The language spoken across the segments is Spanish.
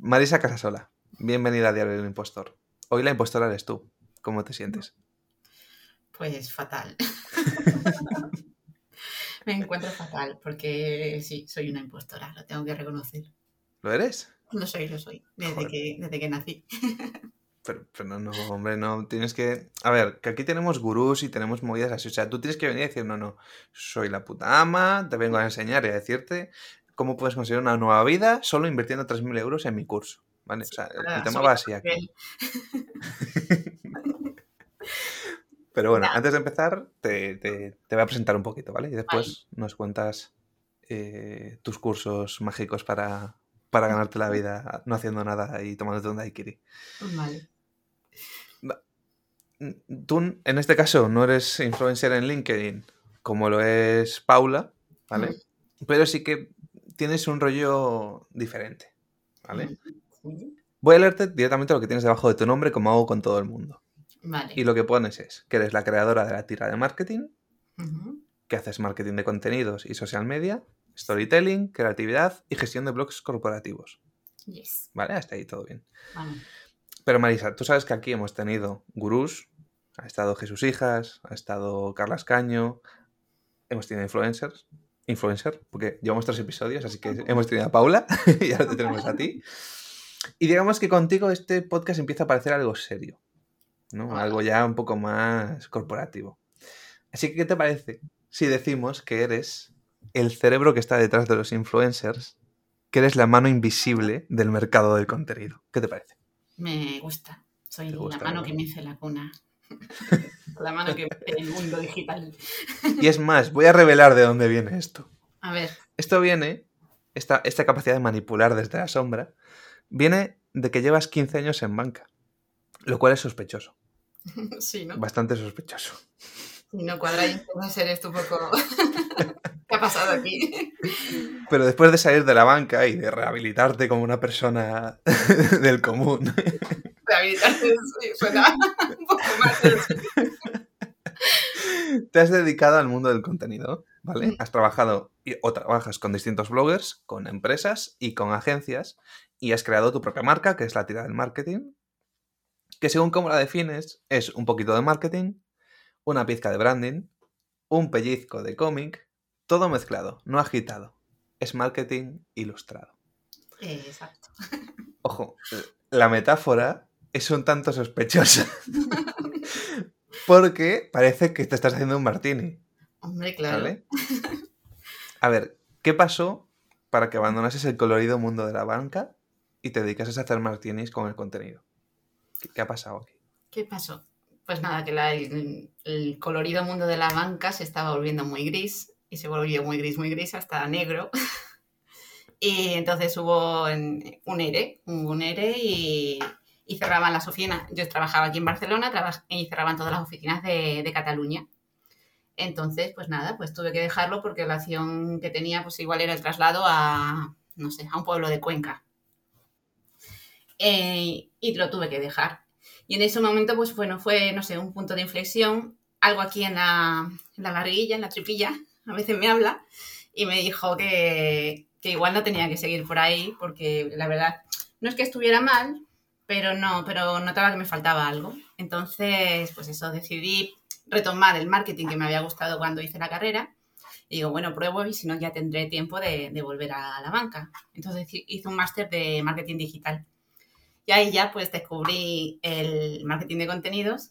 Marisa Casasola, bienvenida a Diario del Impostor. Hoy la impostora eres tú. ¿Cómo te sientes? Pues fatal. Me encuentro fatal porque sí, soy una impostora, lo tengo que reconocer. ¿Lo eres? Lo soy, lo soy, desde, que, desde que nací. Pero, no, no, hombre, no. Tienes que. A ver, que aquí tenemos gurús y tenemos movidas así. O sea, tú tienes que venir y decir, no, no, soy la puta ama, te vengo a enseñar y a decirte cómo puedes conseguir una nueva vida solo invirtiendo 3.000 euros en mi curso. ¿Vale? o sea, el tema va así aquí. Pero bueno, antes de empezar, te, voy a presentar un poquito, ¿vale? Y después nos cuentas eh, tus cursos mágicos para, para ganarte la vida no haciendo nada y tomándote un daiquiri. Vale. Tú, en este caso, no eres influencer en LinkedIn como lo es Paula, ¿vale? Pero sí que tienes un rollo diferente, ¿vale? Voy a leerte directamente lo que tienes debajo de tu nombre, como hago con todo el mundo. Y lo que pones es que eres la creadora de la tira de marketing, que haces marketing de contenidos y social media, storytelling, creatividad y gestión de blogs corporativos. Yes. ¿Vale? Hasta ahí todo bien. Pero Marisa, tú sabes que aquí hemos tenido gurús, ha estado Jesús Hijas, ha estado Carlas Caño, hemos tenido influencers, influencer, porque llevamos tres episodios, así que hemos tenido a Paula y ahora te tenemos a ti. Y digamos que contigo este podcast empieza a parecer algo serio. ¿no? Algo ya un poco más corporativo. Así que, ¿qué te parece si decimos que eres el cerebro que está detrás de los influencers, que eres la mano invisible del mercado del contenido? ¿Qué te parece? Me gusta. Soy la mano que me hace la cuna. la mano que me el mundo digital. y es más, voy a revelar de dónde viene esto. A ver. Esto viene, esta, esta capacidad de manipular desde la sombra, viene de que llevas 15 años en banca, lo cual es sospechoso. Sí, ¿no? Bastante sospechoso. Y no cuadra y puede ser esto un poco... ¿Qué ha pasado aquí? Pero después de salir de la banca y de rehabilitarte como una persona del común. Rehabilitarte suena un poco más. Te has dedicado al mundo del contenido, ¿vale? Has trabajado o trabajas con distintos bloggers, con empresas y con agencias y has creado tu propia marca, que es la tira del marketing, que según cómo la defines es un poquito de marketing, una pizca de branding, un pellizco de cómic, todo mezclado, no agitado. Es marketing ilustrado. Exacto. Ojo, la metáfora es un tanto sospechosa. porque parece que te estás haciendo un martini. Hombre, claro. A ver, ¿qué pasó para que abandonases el colorido mundo de la banca y te dedicases a hacer martinis con el contenido? ¿Qué, ha pasado aquí? ¿Qué pasó? Pues nada, que el, colorido mundo de la banca se estaba volviendo muy gris y se volvió muy gris, muy gris hasta negro. y entonces hubo un ERE, un ERE y, cerraban las oficinas. Yo trabajaba aquí en Barcelona y cerraban todas las oficinas de, de, Cataluña. Entonces, pues nada, pues tuve que dejarlo porque la acción que tenía, pues igual era el traslado a, no sé, a un pueblo de Cuenca. Eh, y lo tuve que dejar. Y en ese momento, pues bueno, fue, no sé, un punto de inflexión, algo aquí en la, en la barriguilla, en la tripilla, a veces me habla, y me dijo que, que igual no tenía que seguir por ahí, porque la verdad, no es que estuviera mal, pero no, pero notaba que me faltaba algo. Entonces, pues eso, decidí retomar el marketing que me había gustado cuando hice la carrera. Y digo, bueno, pruebo y si no, ya tendré tiempo de, volver a la banca. Entonces hice un máster de marketing digital. Y ahí ya pues descubrí el marketing de contenidos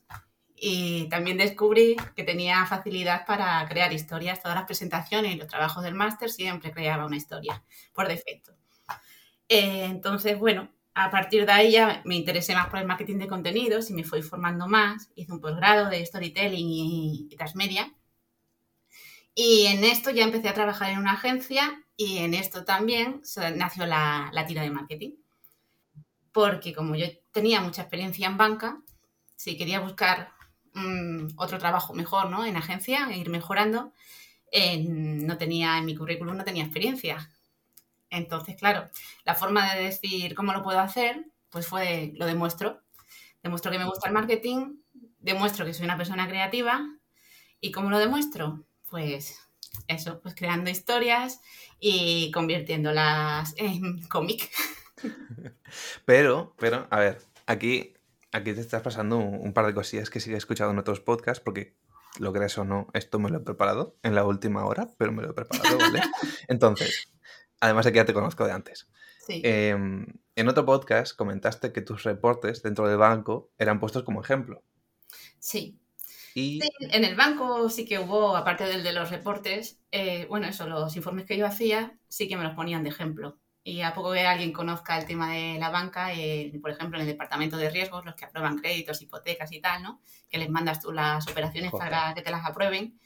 y también descubrí que tenía facilidad para crear historias. Todas las presentaciones y los trabajos del máster siempre creaba una historia por defecto. Eh, entonces, bueno, a partir de ahí ya me interesé más por el marketing de contenidos y me fui formando más. Hice un posgrado de storytelling y, transmedia. Y en esto ya empecé a trabajar en una agencia y en esto también nació la, la tira de marketing porque como yo tenía mucha experiencia en banca, si quería buscar mm, otro trabajo mejor, ¿no? En agencia, e ir mejorando, no tenía, en mi currículum no tenía experiencia. Entonces, claro, la forma de decir cómo lo puedo hacer, pues fue, lo demuestro. Demuestro que me gusta el marketing, demuestro que soy una persona creativa. ¿Y cómo lo demuestro? Pues eso, pues creando historias y convirtiéndolas en cómic. Pero, pero, a ver, aquí, aquí te estás pasando un, par de cosillas que sí he escuchado en otros podcasts, porque lo crees o no, esto me lo he preparado en la última hora, pero me lo he preparado, ¿vale? Entonces, además de que ya te conozco de antes. Sí. Em, en otro podcast comentaste que tus reportes dentro del banco eran puestos como ejemplo. Sí. Y... en el banco sí que hubo, aparte del de los reportes, eh, bueno, eso, los informes que yo hacía sí que me los ponían de ejemplo. Y a poco que alguien conozca el tema de la banca, eh, por ejemplo, en el departamento de riesgos, los que aprueban créditos, hipotecas y tal, ¿no? Que les mandas tú las operaciones para que te las aprueben,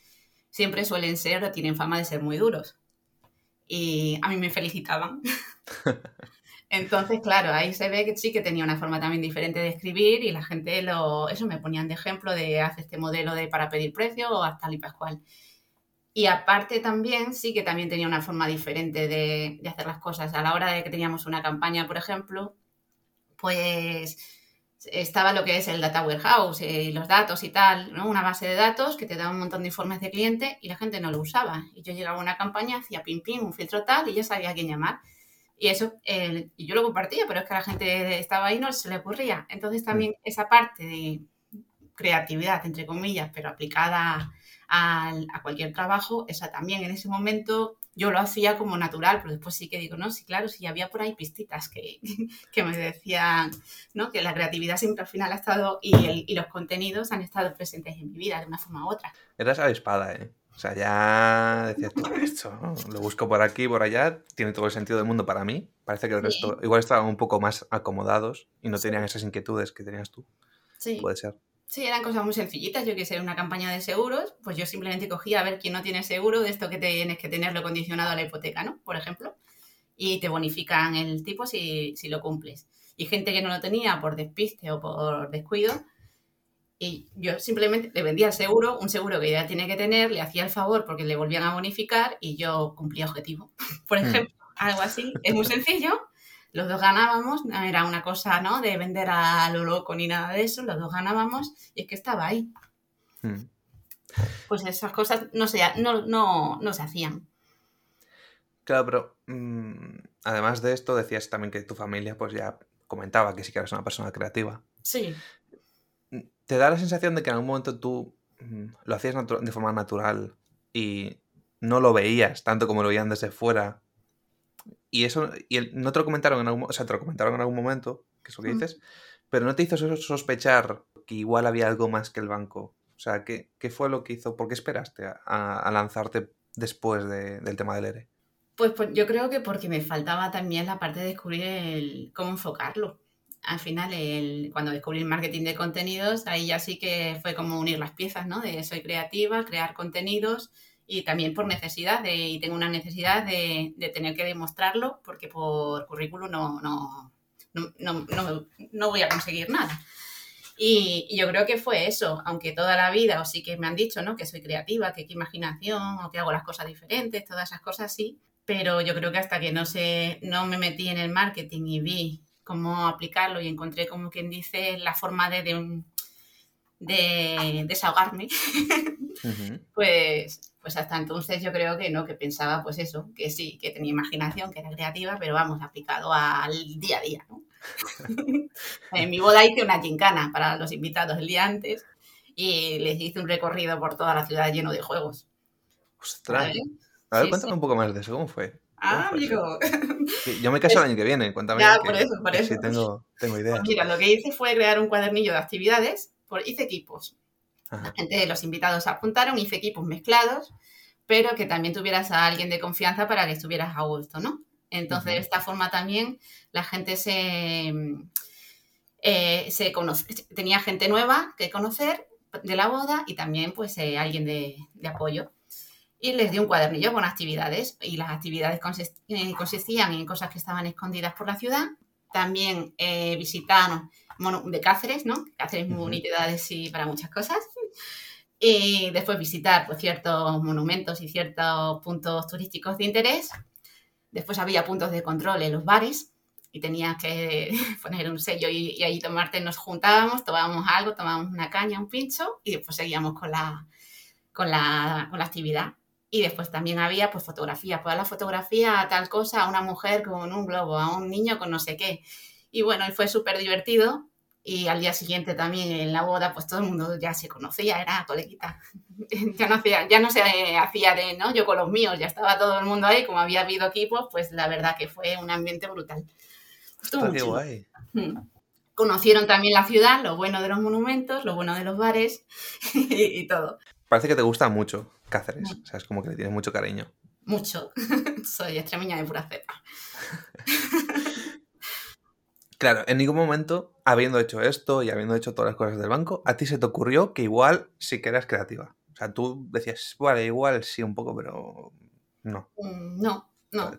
siempre suelen ser o tienen fama de ser muy duros. Y a mí me felicitaban. Entonces, claro, ahí se ve que sí que tenía una forma también diferente de escribir y la gente lo, eso me ponían de ejemplo de hacer este modelo de para pedir precio o hasta y pascual. Y aparte también sí que también tenía una forma diferente de, de, hacer las cosas. A la hora de que teníamos una campaña, por ejemplo, pues estaba lo que es el data warehouse y eh, los datos y tal, ¿no? Una base de datos que te daba un montón de informes de cliente y la gente no lo usaba. Y yo llegaba a una campaña, hacía pim pim, un filtro tal y ya sabía a quién llamar. Y eso, y yo lo compartía, pero es que a la gente estaba ahí no se le ocurría. Entonces también mm. esa parte de creatividad, entre comillas, pero aplicada a, a, cualquier trabajo, esa también en ese momento yo lo hacía como natural, pero después sí que digo, no, sí, claro, sí había por ahí pistitas que, que me decían, ¿no? Que la creatividad siempre al final ha estado y, el, y los contenidos han estado presentes en mi vida de una forma u otra. Eras avispada, ¿eh? O sea, ya decías tú, esto, lo busco por aquí, por allá, tiene todo el sentido del mundo para mí. Parece que el resto igual estaban un poco más acomodados y no tenían esas inquietudes que tenías tú. Sí. Puede ser. Sí, eran cosas muy sencillitas. Yo quise una campaña de seguros, pues yo simplemente cogía a ver quién no tiene seguro de esto que tienes que tenerlo condicionado a la hipoteca, ¿no? Por ejemplo. Y te bonifican el tipo si, si lo cumples. Y gente que no lo tenía por despiste o por descuido, y yo simplemente le vendía el seguro, un seguro que ya tiene que tener, le hacía el favor porque le volvían a bonificar y yo cumplía objetivo. Por hmm. ejemplo, algo así. Es muy sencillo. Los dos ganábamos, no era una cosa ¿no? de vender a lo loco ni nada de eso, los dos ganábamos y es que estaba ahí. Hmm. Pues esas cosas no se, no, no, no se hacían. Claro, pero mm, además de esto decías también que tu familia pues ya comentaba que sí que eras una persona creativa. Sí te da la sensación de que en algún momento tú mm, lo hacías de forma natural y no lo veías tanto como lo veían desde fuera. Y eso, y no te lo comentaron en algún o sea, te lo comentaron en algún momento, que es lo que dices, pero no te hizo sospechar que igual había algo más que el banco. O sea, ¿qué, qué fue lo que hizo? ¿Por qué esperaste a, lanzarte después del tema del ERE? Pues, pues, yo creo que porque me faltaba también la parte de descubrir el, cómo enfocarlo al final, el, cuando descubrí el marketing de contenidos, ahí ya sí que fue como unir las piezas, ¿no? De soy creativa, crear contenidos y también por necesidad, de, y tengo una necesidad de, de tener que demostrarlo porque por currículum no, no, no, no, no voy a conseguir nada. Y, yo creo que fue eso, aunque toda la vida, o sí que me han dicho, ¿no? Que soy creativa, que qué imaginación, o que hago las cosas diferentes, todas esas cosas sí, pero yo creo que hasta que no, se, no me metí en el marketing y vi cómo aplicarlo y encontré como quien dice la forma de, de, desahogarme, pues, pues hasta entonces yo creo que no, que pensaba pues eso, que sí, que tenía imaginación, que era creativa, pero vamos, aplicado al día a día, en mi boda hice una gincana para los invitados el día antes y les hice un recorrido por toda la ciudad lleno de juegos. Ostras. A ver, cuéntame un poco más de eso, ¿cómo fue? Ah, amigo. Yo me caso el año que viene, cuéntame. Ya, por eso, por eso. Sí, tengo, tengo. Pues mira, lo que hice fue crear un cuadernillo de actividades, por, hice equipos. La gente, de los invitados apuntaron, hice equipos mezclados, pero que también tuvieras a alguien de confianza para que estuvieras a gusto, ¿no? Entonces, de esta forma también la gente se, eh, se conoce, tenía gente nueva que conocer de la boda y también pues eh, alguien de, de apoyo y les di un cuadernillo con actividades y las actividades eh, consistían en cosas que estaban escondidas por la ciudad. También eh, visitaron de Cáceres, ¿no? Cáceres es muy bonita y para muchas cosas. Y después visitar pues, ciertos monumentos y ciertos puntos turísticos de interés. Después había puntos de control en los bares y tenías que poner un sello y, ahí tomarte, nos juntábamos, tomábamos algo, tomábamos una caña, un pincho y después seguíamos con la, con la, con la actividad. Y después también había pues fotografías, pues la fotografía a tal cosa, a una mujer con un globo, a un niño con no sé qué. Y bueno, y fue súper divertido. Y al día siguiente también en la boda, pues todo el mundo ya se conocía, era coleguita. ya no, hacía, ya no se hacía de, ¿no? Yo con los míos, ya estaba todo el mundo ahí, como había habido equipos, pues la verdad que fue un ambiente brutal. Estuvo muy guay. Mm. Conocieron también la ciudad, lo bueno de los monumentos, lo bueno de los bares y, todo. Parece que te gusta mucho Cáceres, o sea, es como que le tienes mucho cariño. Mucho. Soy extremeña de pura cepa. Claro, en ningún momento, habiendo hecho esto y habiendo hecho todas las cosas del banco, a ti se te ocurrió que igual sí que eras creativa. O sea, tú decías, vale, igual sí un poco, pero no. Mm, no, no.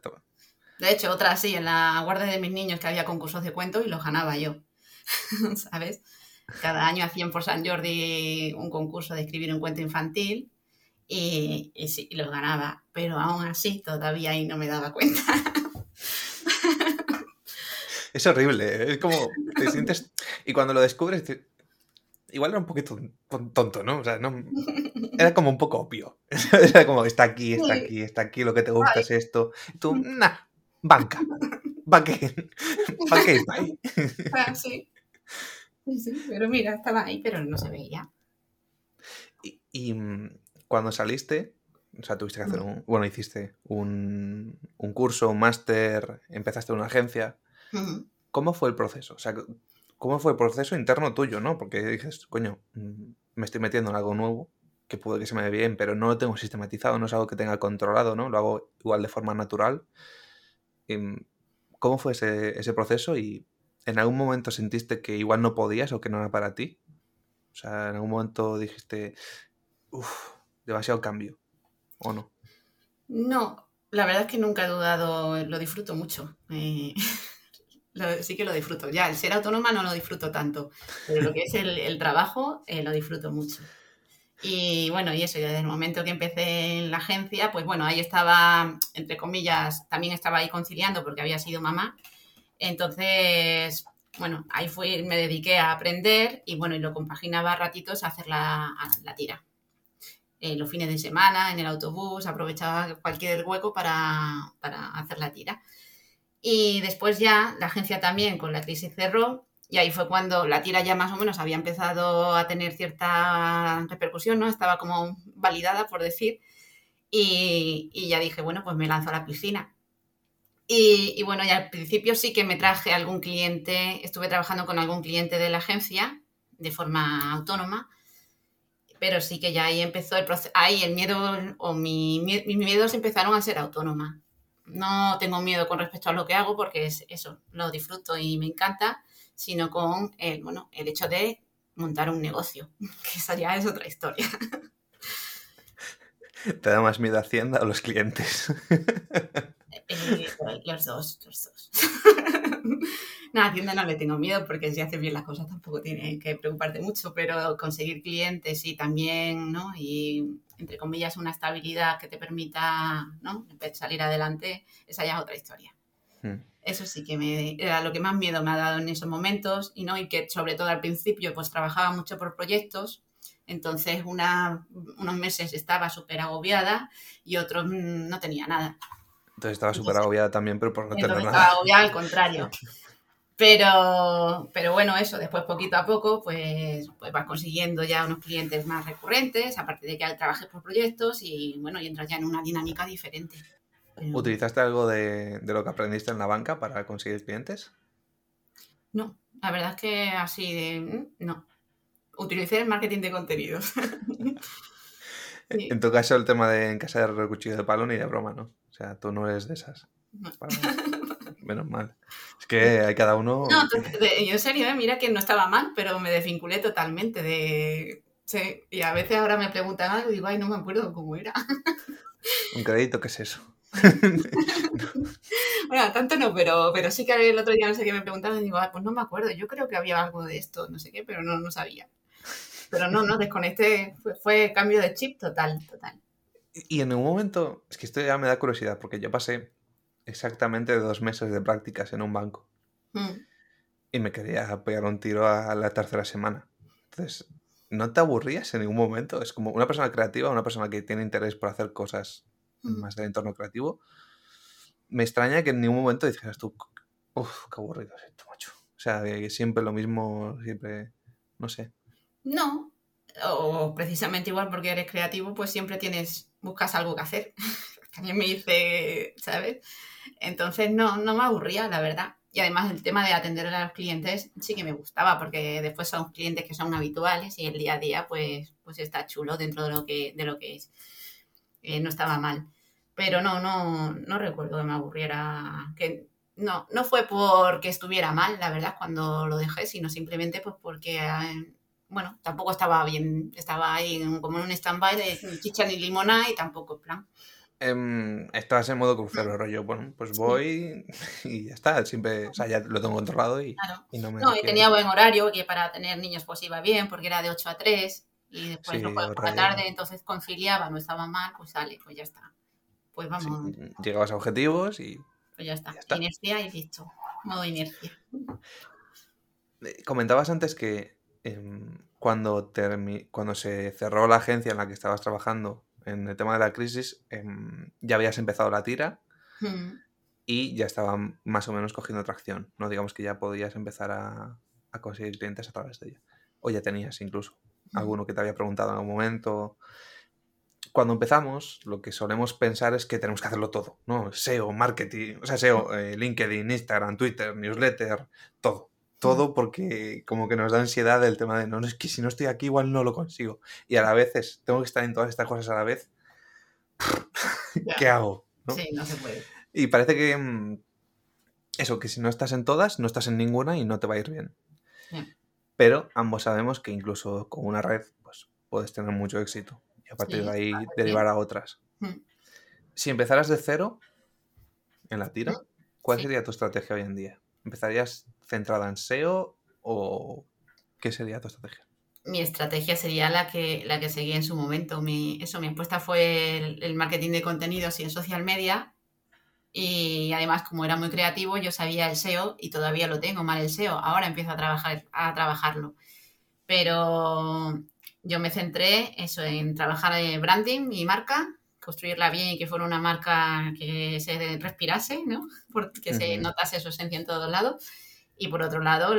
De hecho, otra sí, en la guardia de mis niños que había concursos de cuentos y los ganaba yo. ¿Sabes? Cada año hacían por San Jordi un concurso de escribir un cuento infantil y, y sí, los ganaba. Pero aún así, todavía ahí no me daba cuenta. Es horrible, es como te sientes... Y cuando lo descubres, igual era un poquito tonto, ¿no? O sea, no... Era como un poco obvio. Era como, está aquí, está aquí, está aquí, lo que te gusta es esto. Y tú, nah, banca. Banque. Banque ahí. Ah, sí. Sí, sí, pero mira, estaba ahí, pero no se veía. Y, y mm, cuando saliste, o sea, tuviste que hacer un. Bueno, hiciste un, un curso, un máster, empezaste una agencia. ¿Cómo fue el proceso? O sea, ¿cómo fue el proceso interno tuyo, no? Porque dices, coño, mm, me estoy metiendo en algo nuevo, que puede que se me dé bien, pero no lo tengo sistematizado, no es algo que tenga controlado, ¿no? Lo hago igual de forma natural. Mm, ¿Cómo fue ese, proceso? ¿Y en algún momento sentiste que igual no podías o que no era para ti? O sea, en algún momento dijiste, uff, demasiado cambio, ¿o no? No, la verdad es que nunca he dudado, lo disfruto mucho. Eh, sí que lo disfruto. Ya, el ser autónoma no lo disfruto tanto, pero lo que es el, trabajo eh, lo disfruto mucho. Y bueno, y eso, desde el momento que empecé en la agencia, pues bueno, ahí estaba, entre comillas, también estaba ahí conciliando porque había sido mamá. Entonces, bueno, ahí fui, me dediqué a aprender y bueno, y lo compaginaba a ratitos a hacer la, la tira. Eh, los fines de semana, en el autobús, aprovechaba cualquier hueco para, para hacer la tira. Y después ya la agencia también con la crisis cerró y ahí fue cuando la tira ya más o menos había empezado a tener cierta repercusión, ¿no? Estaba como validada, por decir. Y, ya dije, bueno, pues me lanzo a la piscina. Y, y, bueno, ya al principio sí que me traje algún cliente, estuve trabajando con algún cliente de la agencia de forma autónoma, pero sí que ya ahí empezó el proceso, ahí el miedo o mi, mis miedos empezaron a ser autónoma no tengo miedo con respecto a lo que hago porque es eso, lo disfruto y me encanta, sino con el, bueno, el hecho de montar un negocio, que esa ya es otra historia. ¿Te da más miedo Hacienda o los clientes? Eh, los dos, los dos. no, a Hacienda no le tengo miedo porque si haces bien las cosas tampoco tienes que preocuparte mucho, pero conseguir clientes y también, ¿no? Y entre comillas, una estabilidad que te permita ¿no? salir adelante, esa ya es otra historia. Hmm. Eso sí que me, era lo que más miedo me ha dado en esos momentos y, ¿no? y que sobre todo al principio pues trabajaba mucho por proyectos, entonces una, unos meses estaba súper agobiada y otros mm, no tenía nada. Entonces estaba súper agobiada también, pero por no tener nada. Estaba agobiada al contrario. Pero, pero bueno, eso, después poquito a poco, pues, pues vas consiguiendo ya unos clientes más recurrentes, aparte de que trabajes por proyectos y bueno, y entras ya en una dinámica diferente. ¿Utilizaste algo de, lo que aprendiste en la banca para conseguir clientes? No, la verdad es que así de... No. Utilicé el marketing de contenidos. En tu caso, el tema de en casa de cuchillo de palo ni de broma, ¿no? O sea, tú no eres de esas. Menos mal. Es que hay cada uno. No, yo en serio, ¿eh? mira que no estaba mal, pero me desvinculé totalmente de. Sí, y a veces ahora me preguntan algo y digo, ay, no me acuerdo cómo era. ¿Un crédito qué es eso? bueno, tanto no, pero, pero sí que el otro día no sé qué me preguntaban y digo, ah, pues no me acuerdo, yo creo que había algo de esto, no sé qué, pero no, no sabía. Pero no, no, desconecté, fue, fue cambio de chip total, total. Y en un momento, es que esto ya me da curiosidad, porque yo pasé exactamente dos meses de prácticas en un banco. Mm. Y me quería pegar un tiro a la tercera semana. Entonces, ¿no te aburrías en ningún momento? Es como una persona creativa, una persona que tiene interés por hacer cosas mm. más del entorno creativo. Me extraña que en ningún momento dijeras tú, uff, qué aburrido es esto, macho. sea, que siempre lo mismo, siempre, no sé. No, o precisamente igual porque eres creativo, pues siempre tienes, buscas algo que hacer. También me dice, ¿sabes? Entonces no, no me aburría, la verdad. Y además el tema de atender a los clientes sí que me gustaba, porque después son clientes que son habituales y el día a día pues, pues está chulo dentro de lo que, de lo que es. Eh, no estaba mal. Pero no, no, no recuerdo que me aburriera. Que, no, no fue porque estuviera mal, la verdad, cuando lo dejé, sino simplemente pues porque, eh, bueno, tampoco estaba bien, estaba ahí como en un stand-by de chicha ni limona y tampoco, plan. Eh, estabas en modo crucero, rollo, bueno, pues voy y ya está, siempre, o sea, ya lo tengo controlado y, no me... No, y tenía buen horario, que para tener niños pues iba bien, porque era de 8 a 3 y después no por la tarde, entonces conciliaba, no estaba mal, pues sale, pues ya está. Pues vamos. llegabas a objetivos y... Pues ya está, inercia y listo, modo inercia. Eh, comentabas antes que em, cuando, cuando se cerró la agencia en la que estabas trabajando, en el tema de la crisis, em, ya habías empezado la tira hmm. y ya estaba más o menos cogiendo tracción. No digamos que ya podías empezar a, conseguir clientes a través de ella. O ya tenías incluso hmm. alguno que te había preguntado en algún momento. Cuando empezamos, lo que solemos pensar es que tenemos que hacerlo todo, ¿no? SEO, marketing, o sea, SEO, eh, LinkedIn, Instagram, Twitter, newsletter, todo todo porque como que nos da ansiedad el tema de no, es que si no estoy aquí igual no lo consigo. Y a la vez tengo que estar en todas estas cosas a la vez. ¿Qué hago? Sí, no se puede. Y parece que mm, eso, que si no estás en todas, no estás en ninguna y no te va a ir bien. Pero ambos sabemos que incluso con una red pues, puedes tener mucho éxito y a partir de ahí derivar a otras. Si empezaras de cero en la tira, ¿cuál sería tu estrategia hoy en día? ¿Empezarías centrada en SEO o qué sería tu estrategia? Mi estrategia sería la que, la que seguí en su momento. Mi, eso, mi apuesta fue el, marketing de contenidos y en social media. Y además, como era muy creativo, yo sabía el SEO y todavía lo tengo mal el SEO. Ahora empiezo a, trabajar, a trabajarlo. Pero yo me centré eso, en trabajar en branding, mi marca, construirla bien y que fuera una marca que se respirase, ¿no? Porque se notase su esencia en todos lados. Y por otro lado,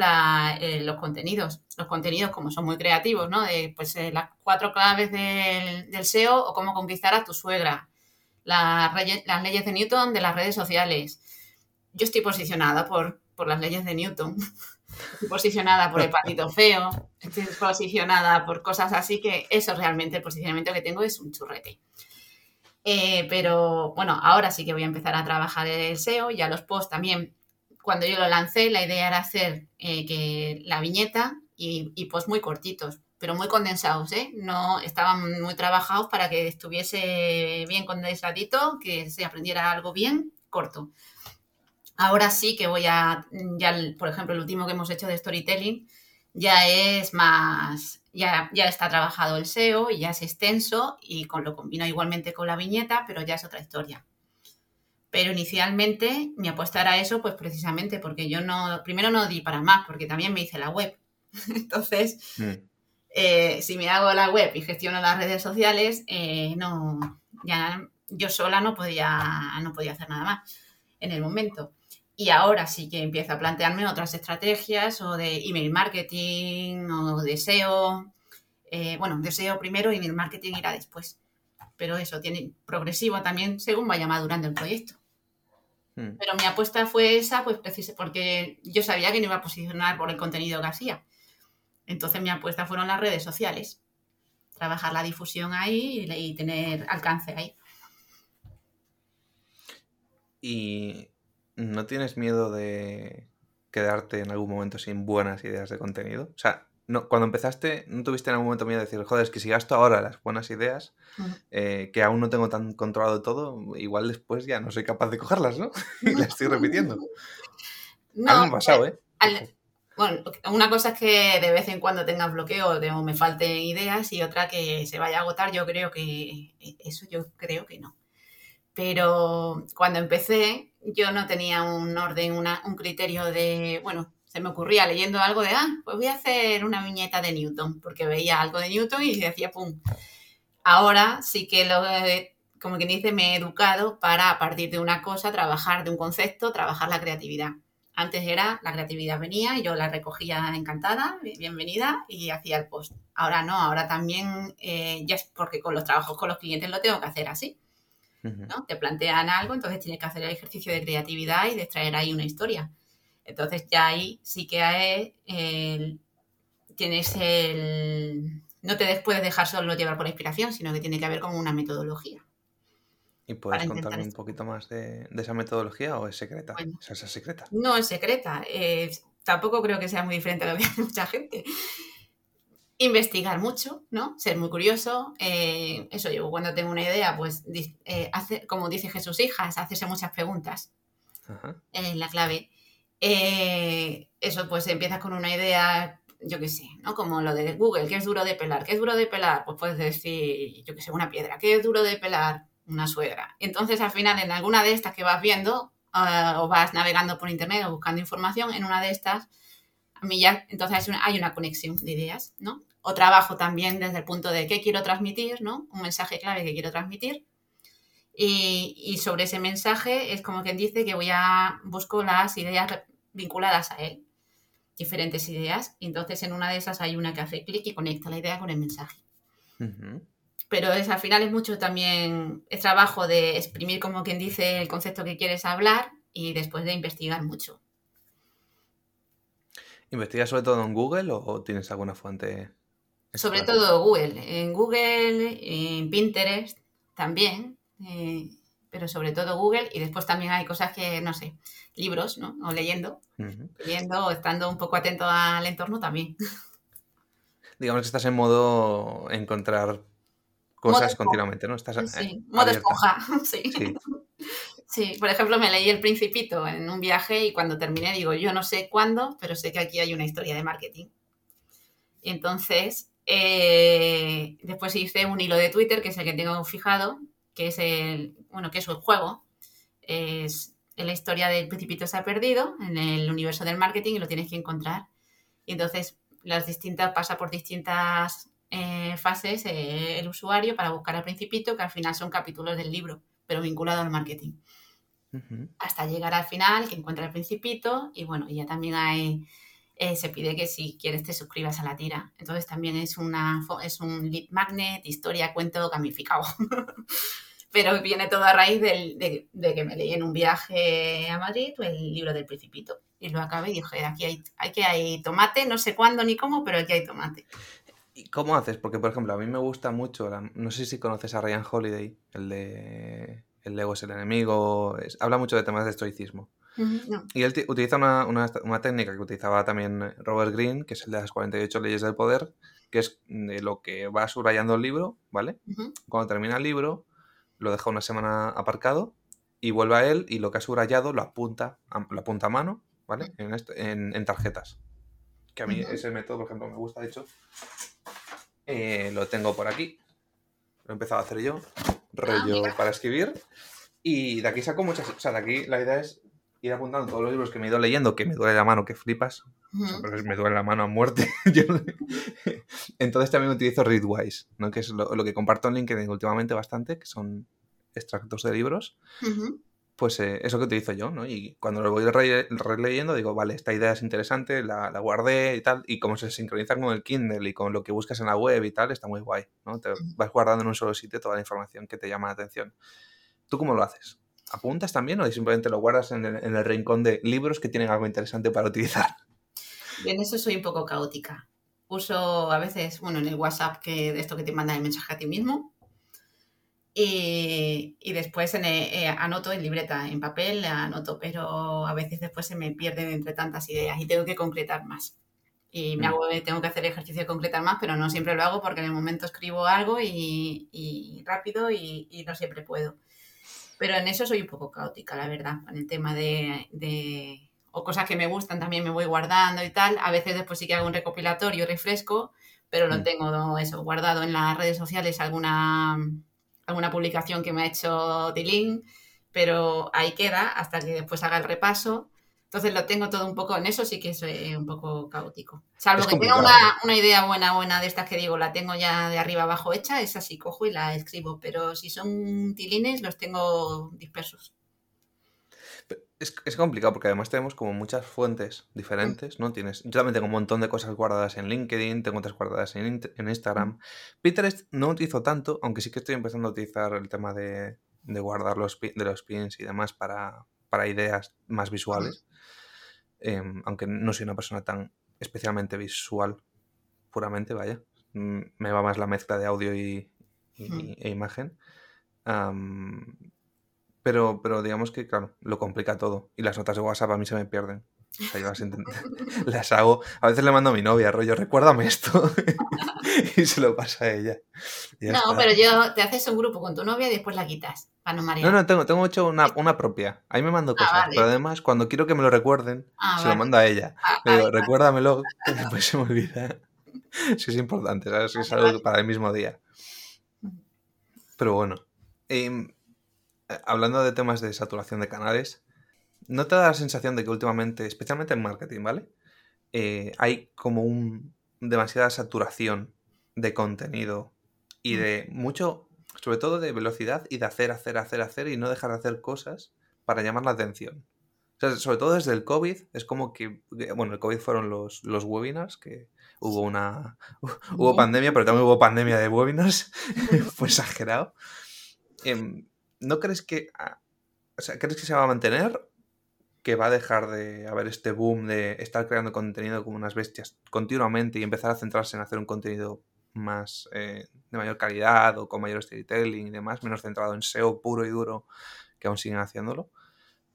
eh, los contenidos. Los contenidos, como son muy creativos, ¿no? De, pues eh, las cuatro claves del, SEO o cómo conquistar a tu suegra. Las, las leyes de Newton de las redes sociales. Yo estoy posicionada por, por las leyes de Newton. Estoy posicionada por el patito feo. Estoy posicionada por cosas así que eso realmente, el posicionamiento que tengo es un churrete. Eh, pero bueno, ahora sí que voy a empezar a trabajar el SEO, ya los posts también. Cuando yo lo lancé, la idea era hacer eh, que la viñeta y, y posts muy cortitos, pero muy condensados, ¿eh? No estaban muy trabajados para que estuviese bien condensadito, que se aprendiera algo bien corto. Ahora sí que voy a, ya, por ejemplo, el último que hemos hecho de storytelling ya es más, ya, ya está trabajado el SEO y ya es extenso y con, lo combino igualmente con la viñeta, pero ya es otra historia. Pero inicialmente mi apuesta era eso, pues precisamente porque yo no, primero no di para más, porque también me hice la web. Entonces, mm. eh, si me hago la web y gestiono las redes sociales, eh, no, ya yo sola no podía, no podía hacer nada más en el momento. Y ahora sí que empiezo a plantearme otras estrategias o de email marketing o de SEO. Eh, bueno, de SEO primero y email marketing irá después. Pero eso tiene progresivo también según vaya madurando el proyecto. Hmm. Pero mi apuesta fue esa, pues porque yo sabía que no iba a posicionar por el contenido que hacía. Entonces mi apuesta fueron las redes sociales. Trabajar la difusión ahí y tener alcance ahí. Y ¿no tienes miedo de quedarte en algún momento sin buenas ideas de contenido? O sea, no, cuando empezaste, ¿no tuviste en algún momento miedo de decir, joder, es que si gasto ahora las buenas ideas, eh, que aún no tengo tan controlado todo, igual después ya no soy capaz de cogerlas, ¿no? y las estoy repitiendo. No, Algo pasado, ¿eh? bueno, una cosa es que de vez en cuando tengas bloqueo o me falten ideas y otra que se vaya a agotar, yo creo que eso yo creo que no. Pero cuando empecé, yo no tenía un orden, un criterio de, bueno, se me ocurría leyendo algo de, ah, pues voy a hacer una viñeta de Newton, porque veía algo de Newton y decía, pum. Ahora sí que lo, como quien dice, me he educado para a partir de una cosa trabajar de un concepto, trabajar la creatividad. Antes era la creatividad venía y yo la recogía encantada, bienvenida, y hacía el post. Ahora no, ahora también, eh, ya es porque con los trabajos con los clientes lo tengo que hacer así. ¿No? Te plantean algo, entonces tienes que hacer el ejercicio de creatividad y de extraer ahí una historia. Entonces ya ahí sí que hay el, tienes el... No te puedes dejar solo llevar por inspiración, sino que tiene que haber como una metodología. ¿Y puedes contarme un poquito más de, esa metodología o es secreta? ¿Es secreta? No, es secreta. tampoco creo que sea muy diferente a lo que hace mucha gente. Investigar mucho, ¿no? Ser muy curioso. Eh, eso yo cuando tengo una idea, pues eh, hace, como dice Jesús Hijas, hacerse muchas preguntas. en la clave. Eh, eso, pues empiezas con una idea, yo qué sé, ¿no? Como lo de Google, ¿qué es duro de pelar? ¿Qué es duro de pelar? Pues puedes decir, yo qué sé, una piedra. ¿Qué es duro de pelar? Una suegra. Entonces, al final, en alguna de estas que vas viendo, ah, o vas navegando por internet o buscando información, en una de estas, a mí ya, entonces hay una conexión de ideas, ¿no? O trabajo también desde el punto de qué quiero transmitir, ¿no? Un mensaje clave que quiero transmitir. Y, y sobre ese mensaje es como quien dice que voy a busco las ideas vinculadas a él, diferentes ideas, y entonces en una de esas hay una que hace clic y conecta la idea con el mensaje. Pero es, al final es mucho también, es trabajo de exprimir como quien dice el concepto que quieres hablar y después de investigar mucho. ¿Investigas sobre todo en Google o tienes alguna fuente? Sobre todo Google. En Google, en Pinterest también. Eh, pero sobre todo Google y después también hay cosas que, no sé, libros, ¿no? O leyendo, leyendo o estando un poco atento al entorno también. Digamos que estás en modo encontrar cosas continuamente, ¿no? Estás sí, modo esponja, sí. sí. por ejemplo, me leí El Principito en un viaje y cuando terminé digo, yo no sé cuándo, pero sé que aquí hay una historia de marketing. Entonces, eh, después hice un hilo de Twitter, que es el que tengo fijado, que es el, bueno, que es el juego. Es, la historia del principito se ha perdido en el universo del marketing y lo tienes que encontrar. Y entonces las distintas, pasa por distintas eh, fases eh, el usuario para buscar al principito, que al final son capítulos del libro, pero vinculado al marketing. Hasta llegar al final, que encuentra el principito, y bueno, ya también hay, eh, se pide que si quieres te suscribas a la tira. Entonces también es, una, es un lead magnet, historia, cuento gamificado. pero viene todo a raíz de, que me leí en un viaje a Madrid el libro del Principito. Y lo acabé y dije, aquí hay, que hay tomate, no sé cuándo ni cómo, pero aquí hay tomate. ¿Y cómo haces? Porque, por ejemplo, a mí me gusta mucho, no sé si conoces a Ryan Holiday, el de El ego es el enemigo, habla mucho de temas de estoicismo. Y él utiliza una, técnica que utilizaba también Robert Greene, que es el de las 48 leyes del poder, que es de lo que va subrayando el libro, ¿vale? Cuando termina el libro, lo deja una semana aparcado y vuelve a él y lo que ha subrayado lo apunta, lo apunta a mano, ¿vale? En, tarjetas. Que a mí ese método, por ejemplo, me gusta, de hecho. Eh, lo tengo por aquí. Lo he empezado a hacer yo. Rollo ah, para escribir. Y de aquí saco muchas. O sea, de aquí la idea es ir apuntando todos los libros que me he ido leyendo, que me duele la mano, que flipas. me duele la mano a muerte. Entonces también utilizo Readwise, ¿no? que es lo, que comparto en LinkedIn últimamente bastante, que son extractos de libros. Pues eh, eso que utilizo yo, ¿no? Y cuando lo voy releyendo digo, vale, esta idea es interesante, la, guardé y tal, y como se sincroniza con el Kindle y con lo que buscas en la web y tal, está muy guay, ¿no? Te vas guardando en un solo sitio toda la información que te llama la atención. ¿Tú cómo lo haces? ¿Apuntas también o simplemente lo guardas en el rincón de libros que tienen algo interesante para utilizar? en eso soy un poco caótica. Uso a veces, bueno, en el WhatsApp que de esto que te manda el mensaje a ti mismo. Y, después en eh, anoto en libreta, en papel, anoto, pero a veces después se me pierden entre tantas ideas y tengo que concretar más. Y me mm. hago, tengo que hacer el ejercicio de concretar más, pero no siempre lo hago porque en el momento escribo algo y, rápido y, no siempre puedo. Pero en eso soy un poco caótica, la verdad, en el tema de o cosas que me gustan también me voy guardando y tal. A veces después sí que hago un recopilatorio, refresco, pero lo mm. tengo eso, guardado en las redes sociales, alguna, alguna publicación que me ha hecho Tilín, pero ahí queda hasta que después haga el repaso. Entonces lo tengo todo un poco, en eso sí que soy un poco caótico. Salvo que tenga una, una, idea buena, buena de estas que digo, la tengo ya de arriba abajo hecha, esa sí cojo y la escribo, pero si son tilines los tengo dispersos es, complicado porque además tenemos como muchas fuentes diferentes, ¿no? Tienes, yo también tengo un montón de cosas guardadas en LinkedIn, tengo otras guardadas en, en Instagram. Pinterest no utilizo tanto, aunque sí que estoy empezando a utilizar el tema de, de guardar los, de los pins y demás para, para ideas más visuales. Em, aunque no soy una persona tan especialmente visual, puramente, vaya. Mm, me va más la mezcla de audio y, e imagen. Pero, pero digamos que, claro, lo complica todo. Y las notas de WhatsApp a mí se me pierden. O sea, yo las, las hago. A veces le mando a mi novia, rollo, recuérdame esto. y se lo pasa a ella. No, pero yo te haces un grupo con tu novia y después la quitas. Para no marear. No, no, tengo, tengo hecho una, una propia. Ahí me mando ah, cosas. Pero además, cuando quiero que me lo recuerden, ah, se lo mando a ella. Le digo, recuérdamelo, que después se me olvida. Si es importante, ¿sabes? Si es algo para el mismo día. Pero bueno. Eh, eh, hablando de temas de saturación de canales, ¿no te da la sensación de que últimamente, especialmente en marketing, ¿vale? Eh, hay como un demasiada saturación de contenido y mm. de mucho, sobre todo de velocidad y de hacer, hacer, hacer, hacer y no dejar de hacer cosas para llamar la atención. O sea, sobre todo desde el COVID, es como que, bueno, el COVID fueron los, los webinars, que hubo una, hubo pandemia, pero también hubo pandemia de webinars, fue exagerado. Em, ¿no crees que, ah, o sea, crees que se va a mantener? ¿Que va a dejar de haber este boom de estar creando contenido como unas bestias continuamente y empezar a centrarse en hacer un contenido más eh, de mayor calidad o con mayor storytelling y demás, menos centrado en SEO puro y duro, que aún siguen haciéndolo?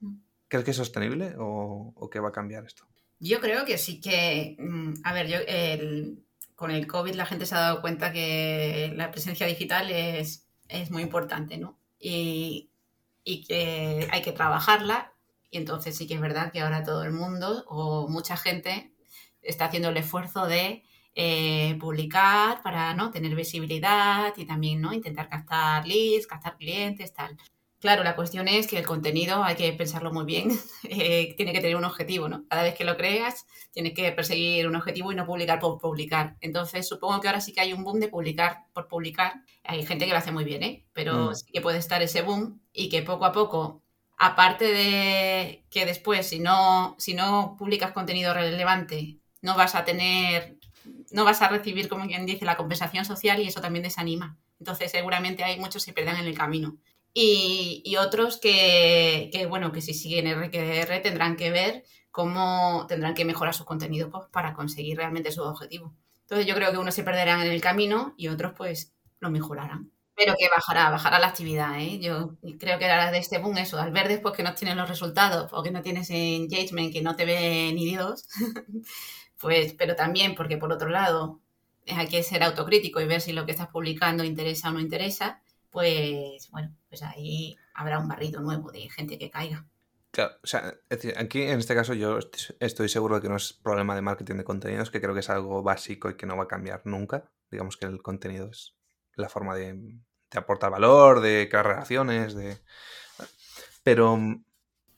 Mm. ¿Crees que es sostenible o, o que va a cambiar esto? Yo creo que sí que, mm, a ver, yo con el COVID la gente se ha dado cuenta que la presencia digital es, es muy importante, ¿no? y, que hay que trabajarla. Y entonces sí que es verdad que ahora todo el mundo o mucha gente está haciendo el esfuerzo de eh, publicar para ¿no? tener visibilidad y también ¿no? intentar captar leads, captar clientes, tal. Claro, la cuestión es que el contenido hay que pensarlo muy bien, eh, tiene que tener un objetivo, ¿no? Cada vez que lo creas, tienes que perseguir un objetivo y no publicar por publicar. Entonces, supongo que ahora sí que hay un boom de publicar por publicar. Hay gente que lo hace muy bien, ¿eh? Pero mm. sí que puede estar ese boom y que poco a poco, aparte de que después, si no, si no publicas contenido relevante, no vas a tener, no vas a recibir, como quien dice, la compensación social y eso también desanima. Entonces, seguramente hay muchos que se pierdan en el camino y, otros que, bueno, que si siguen RQR tendrán que ver cómo tendrán que mejorar su contenido pues, para conseguir realmente su objetivo. Entonces yo creo que unos se perderán en el camino y otros pues lo mejorarán. Pero que bajará, bajará la actividad, ¿eh? Yo creo que ahora de este boom eso, al ver después que no tienes los resultados o que no tienes engagement, que no te ve ni Dios, pues, pero también porque por otro lado hay que ser autocrítico y ver si lo que estás publicando interesa o no interesa, pues bueno, pues ahí habrá un barrido nuevo de gente que caiga. Claro, o sea, es decir, aquí en este caso yo estoy seguro de que no es problema de marketing de contenidos, que creo que es algo básico y que no va a cambiar nunca. Digamos que el contenido es la forma de, aportar valor, de crear relaciones, de... Pero... Mm,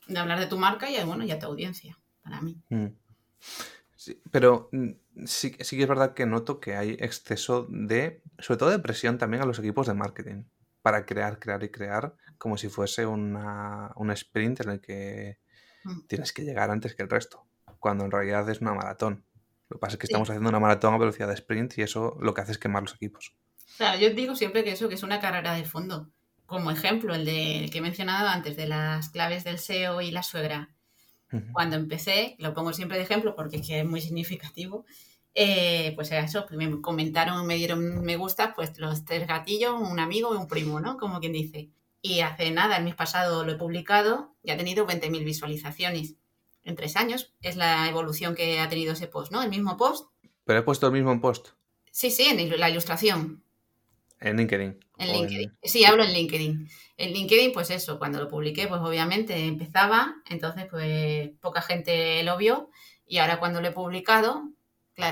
de hablar de tu marca y, bueno, y a tu audiencia, para mí. Mm. Sí, pero mm, sí, sí que es verdad que noto que hay exceso de, sobre todo de presión también a los equipos de marketing para crear, crear y crear, como si fuese una, un sprint en el que tienes que llegar antes que el resto, cuando en realidad es una maratón. Lo que pasa es que estamos haciendo una maratón a velocidad de sprint y eso lo que hace es quemar los equipos. Claro, yo digo siempre que eso, que es una carrera de fondo. Como ejemplo, el, de, que he mencionado antes, de las claves del SEO y la suegra. Cuando empecé, lo pongo siempre de ejemplo porque es que es muy significativo, eh, pues era eso, me comentaron, me dieron me gusta, pues los tres gatillos, un amigo y un primo, ¿no? Como quien dice. Y hace nada, el mes pasado lo he publicado y ha tenido 20.000 visualizaciones. En tres años es la evolución que ha tenido ese post, ¿no? El mismo post. ¿Pero he puesto el mismo post? Sí, sí, en la ilustración. En LinkedIn. En LinkedIn. Sí, hablo en LinkedIn. En LinkedIn, pues eso, cuando lo publiqué, pues obviamente empezaba, entonces pues poca gente lo vio y ahora cuando lo he publicado,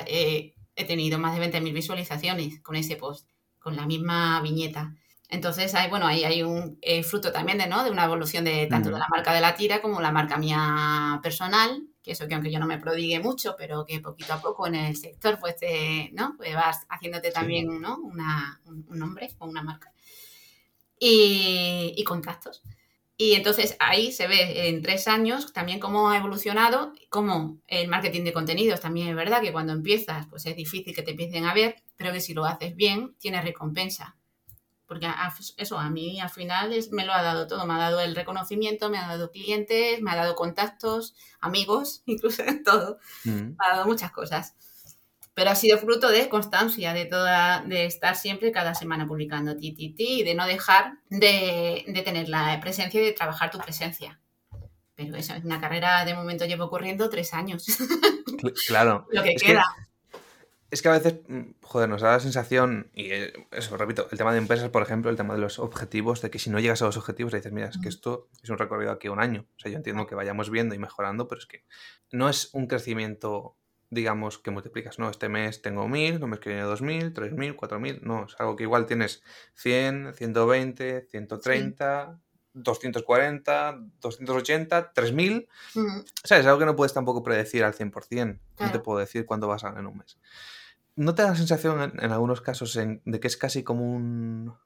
eh, he tenido más de 20.000 visualizaciones con ese post, con la misma viñeta. Entonces, hay, bueno, ahí hay un eh, fruto también de, ¿no? de una evolución de tanto de la marca de la tira como la marca mía personal, que eso que aunque yo no me prodigue mucho, pero que poquito a poco en el sector pues, ¿no? pues vas haciéndote también ¿no? un, nombre o una marca. Y, y contactos. Y entonces ahí se ve en tres años también cómo ha evolucionado, cómo el marketing de contenidos también es verdad que cuando empiezas pues es difícil que te empiecen a ver, pero que si lo haces bien tiene recompensa. Porque eso a mí al final me lo ha dado todo, me ha dado el reconocimiento, me ha dado clientes, me ha dado contactos, amigos, incluso todo, mm. me ha dado muchas cosas pero ha sido fruto de constancia, de toda, de estar siempre cada semana publicando ti, ti, ti y de no dejar de, tener la presencia y de trabajar tu presencia. Pero eso es una carrera, de momento llevo ocurriendo tres años. Claro. Lo que queda. Es que a veces, mm, joder, nos da la sensación, y eh, eso, repito, el tema de empresas, por ejemplo, el tema de los objetivos, de que si no llegas a los objetivos, le dices, mira, es que esto es un recorrido aquí a un año. O sea, yo entiendo que vayamos viendo y mejorando, pero es que no es un crecimiento digamos, que multiplicas, ¿no? Este mes tengo 1000, el mes que viene 2000, 3000, 4000, no, es algo que igual tienes 100, 120, 130, 240, 280, 3000. O sea, es algo que no puedes tampoco predecir al 100%. No te puedo decir cuándo vas a en un mes. ¿No te da la sensación en, algunos casos de que es casi como un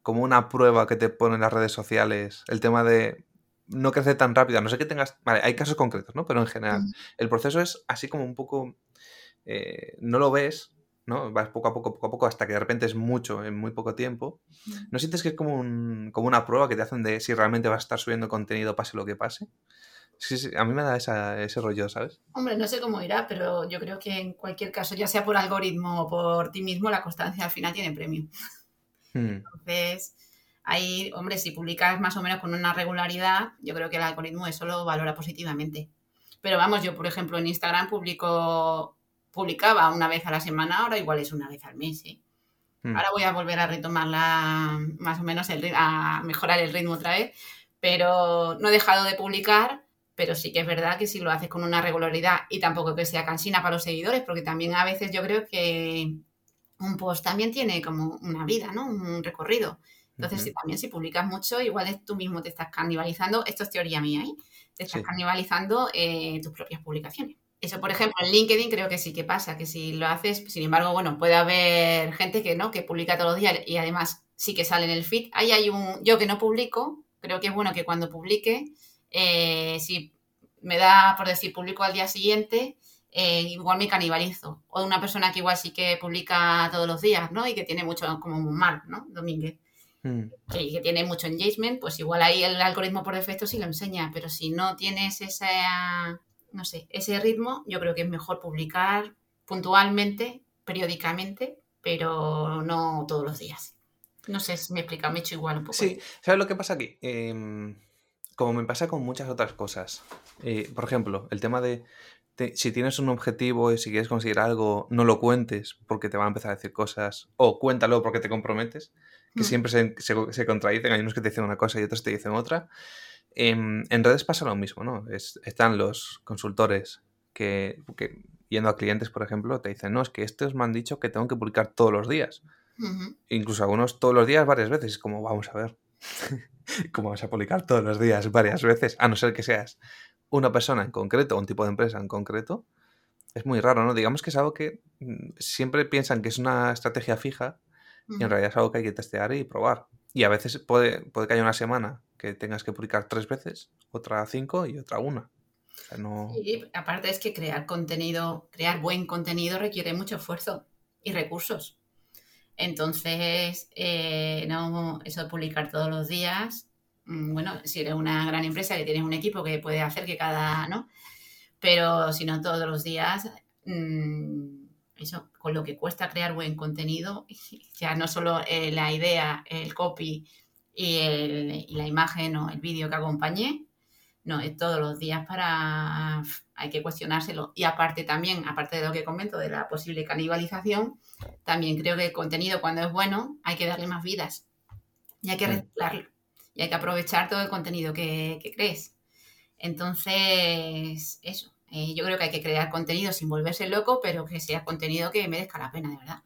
como una prueba que te ponen las redes sociales el tema de no crece tan rápido, no sé que tengas, vale, hay casos concretos, ¿no? Pero en general, el proceso es así como un poco, eh, no lo ves, ¿no? Vas poco a poco, poco a poco, hasta que de repente es mucho en muy poco tiempo. ¿No sientes que es como, un, como una prueba que te hacen de si realmente vas a estar subiendo contenido pase lo que pase? Sí, sí, a mí me da ese rollo, ¿sabes? Hombre, no sé cómo irá, pero yo creo que en cualquier caso, ya sea por algoritmo o por ti mismo, la constancia al final tiene premio. Hmm. Entonces, Ahí, hombre, si publicas más o menos con una regularidad, yo creo que el algoritmo eso lo valora positivamente. Pero vamos, yo por ejemplo en Instagram publico, publicaba una vez a la semana, ahora igual es una vez al mes. ¿eh? Hmm. Ahora voy a volver a retomarla más o menos, a mejorar el ritmo otra vez, pero no he dejado de publicar, pero sí que es verdad que si lo haces con una regularidad y tampoco que sea cansina para los seguidores, porque también a veces yo creo que un post también tiene como una vida, ¿no? Un recorrido. Entonces, si también si publicas mucho, igual es tú mismo te estás canibalizando, esto es teoría mía, ¿eh? te estás canibalizando eh, tus propias publicaciones. Eso, por ejemplo, en LinkedIn creo que sí que pasa, que si lo haces, sin embargo, bueno, puede haber gente que no, que publica todos los días y además sí que sale en el feed. Ahí hay un, yo que no publico, creo que es bueno que cuando publique, eh, si me da por decir publico al día siguiente, eh, igual me canibalizo. O una persona que igual sí que publica todos los días, ¿no? Y que tiene mucho como un mal, ¿no? Domínguez. Mm. que, tiene mucho engagement, pues igual ahí el algoritmo por defecto sí lo enseña, pero si no tienes ese, no sé, ese ritmo, yo creo que es mejor publicar puntualmente, periódicamente, pero no todos los días. No sé si me he explicado, me he hecho igual un poco. Sí, ¿sabes lo que pasa aquí? Em, como me pasa con muchas otras cosas. Eh, por ejemplo, el tema de si tienes un objetivo y si quieres conseguir algo, no lo cuentes porque te van a empezar a decir cosas, o cuéntalo porque te comprometes que mm. siempre se, se, contradicen, hay unos que te dicen una cosa y otros te dicen otra. En, redes pasa lo mismo, ¿no? están los consultores que, yendo a clientes, por ejemplo, te dicen, no, es que estos me han dicho que tengo que publicar todos los días. Incluso algunos todos los días varias veces. Es como, vamos a ver, ¿cómo vas a publicar todos los días varias veces? A no ser que seas una persona en concreto, un tipo de empresa en concreto. Es muy raro, ¿no? Digamos que es algo que mm, siempre piensan que es una estrategia fija y en realidad es algo que hay que testear y probar. Y a veces puede, puede que haya una semana que tengas que publicar tres veces, otra cinco y otra una. Y aparte es que crear contenido, crear buen contenido requiere mucho esfuerzo y recursos. Entonces, eh, no, eso de publicar todos los días, mm, bueno, si eres una gran empresa que tienes un equipo que puede hacer que cada, ¿no? Pero si no todos los días, mmm, eso, con lo que cuesta crear buen contenido, ya no solo eh, la idea, el copy y, la imagen o el vídeo que acompañe, no, es todos los días para, hay que cuestionárselo. Y aparte también, aparte de lo que comento de la posible canibalización, también creo que el contenido cuando es bueno hay que darle más vidas y hay que reciclarlo y hay que aprovechar todo el contenido que crees. Entonces, eso, eh, yo creo que hay que crear contenido sin volverse loco, pero que sea contenido que merezca la pena, de verdad.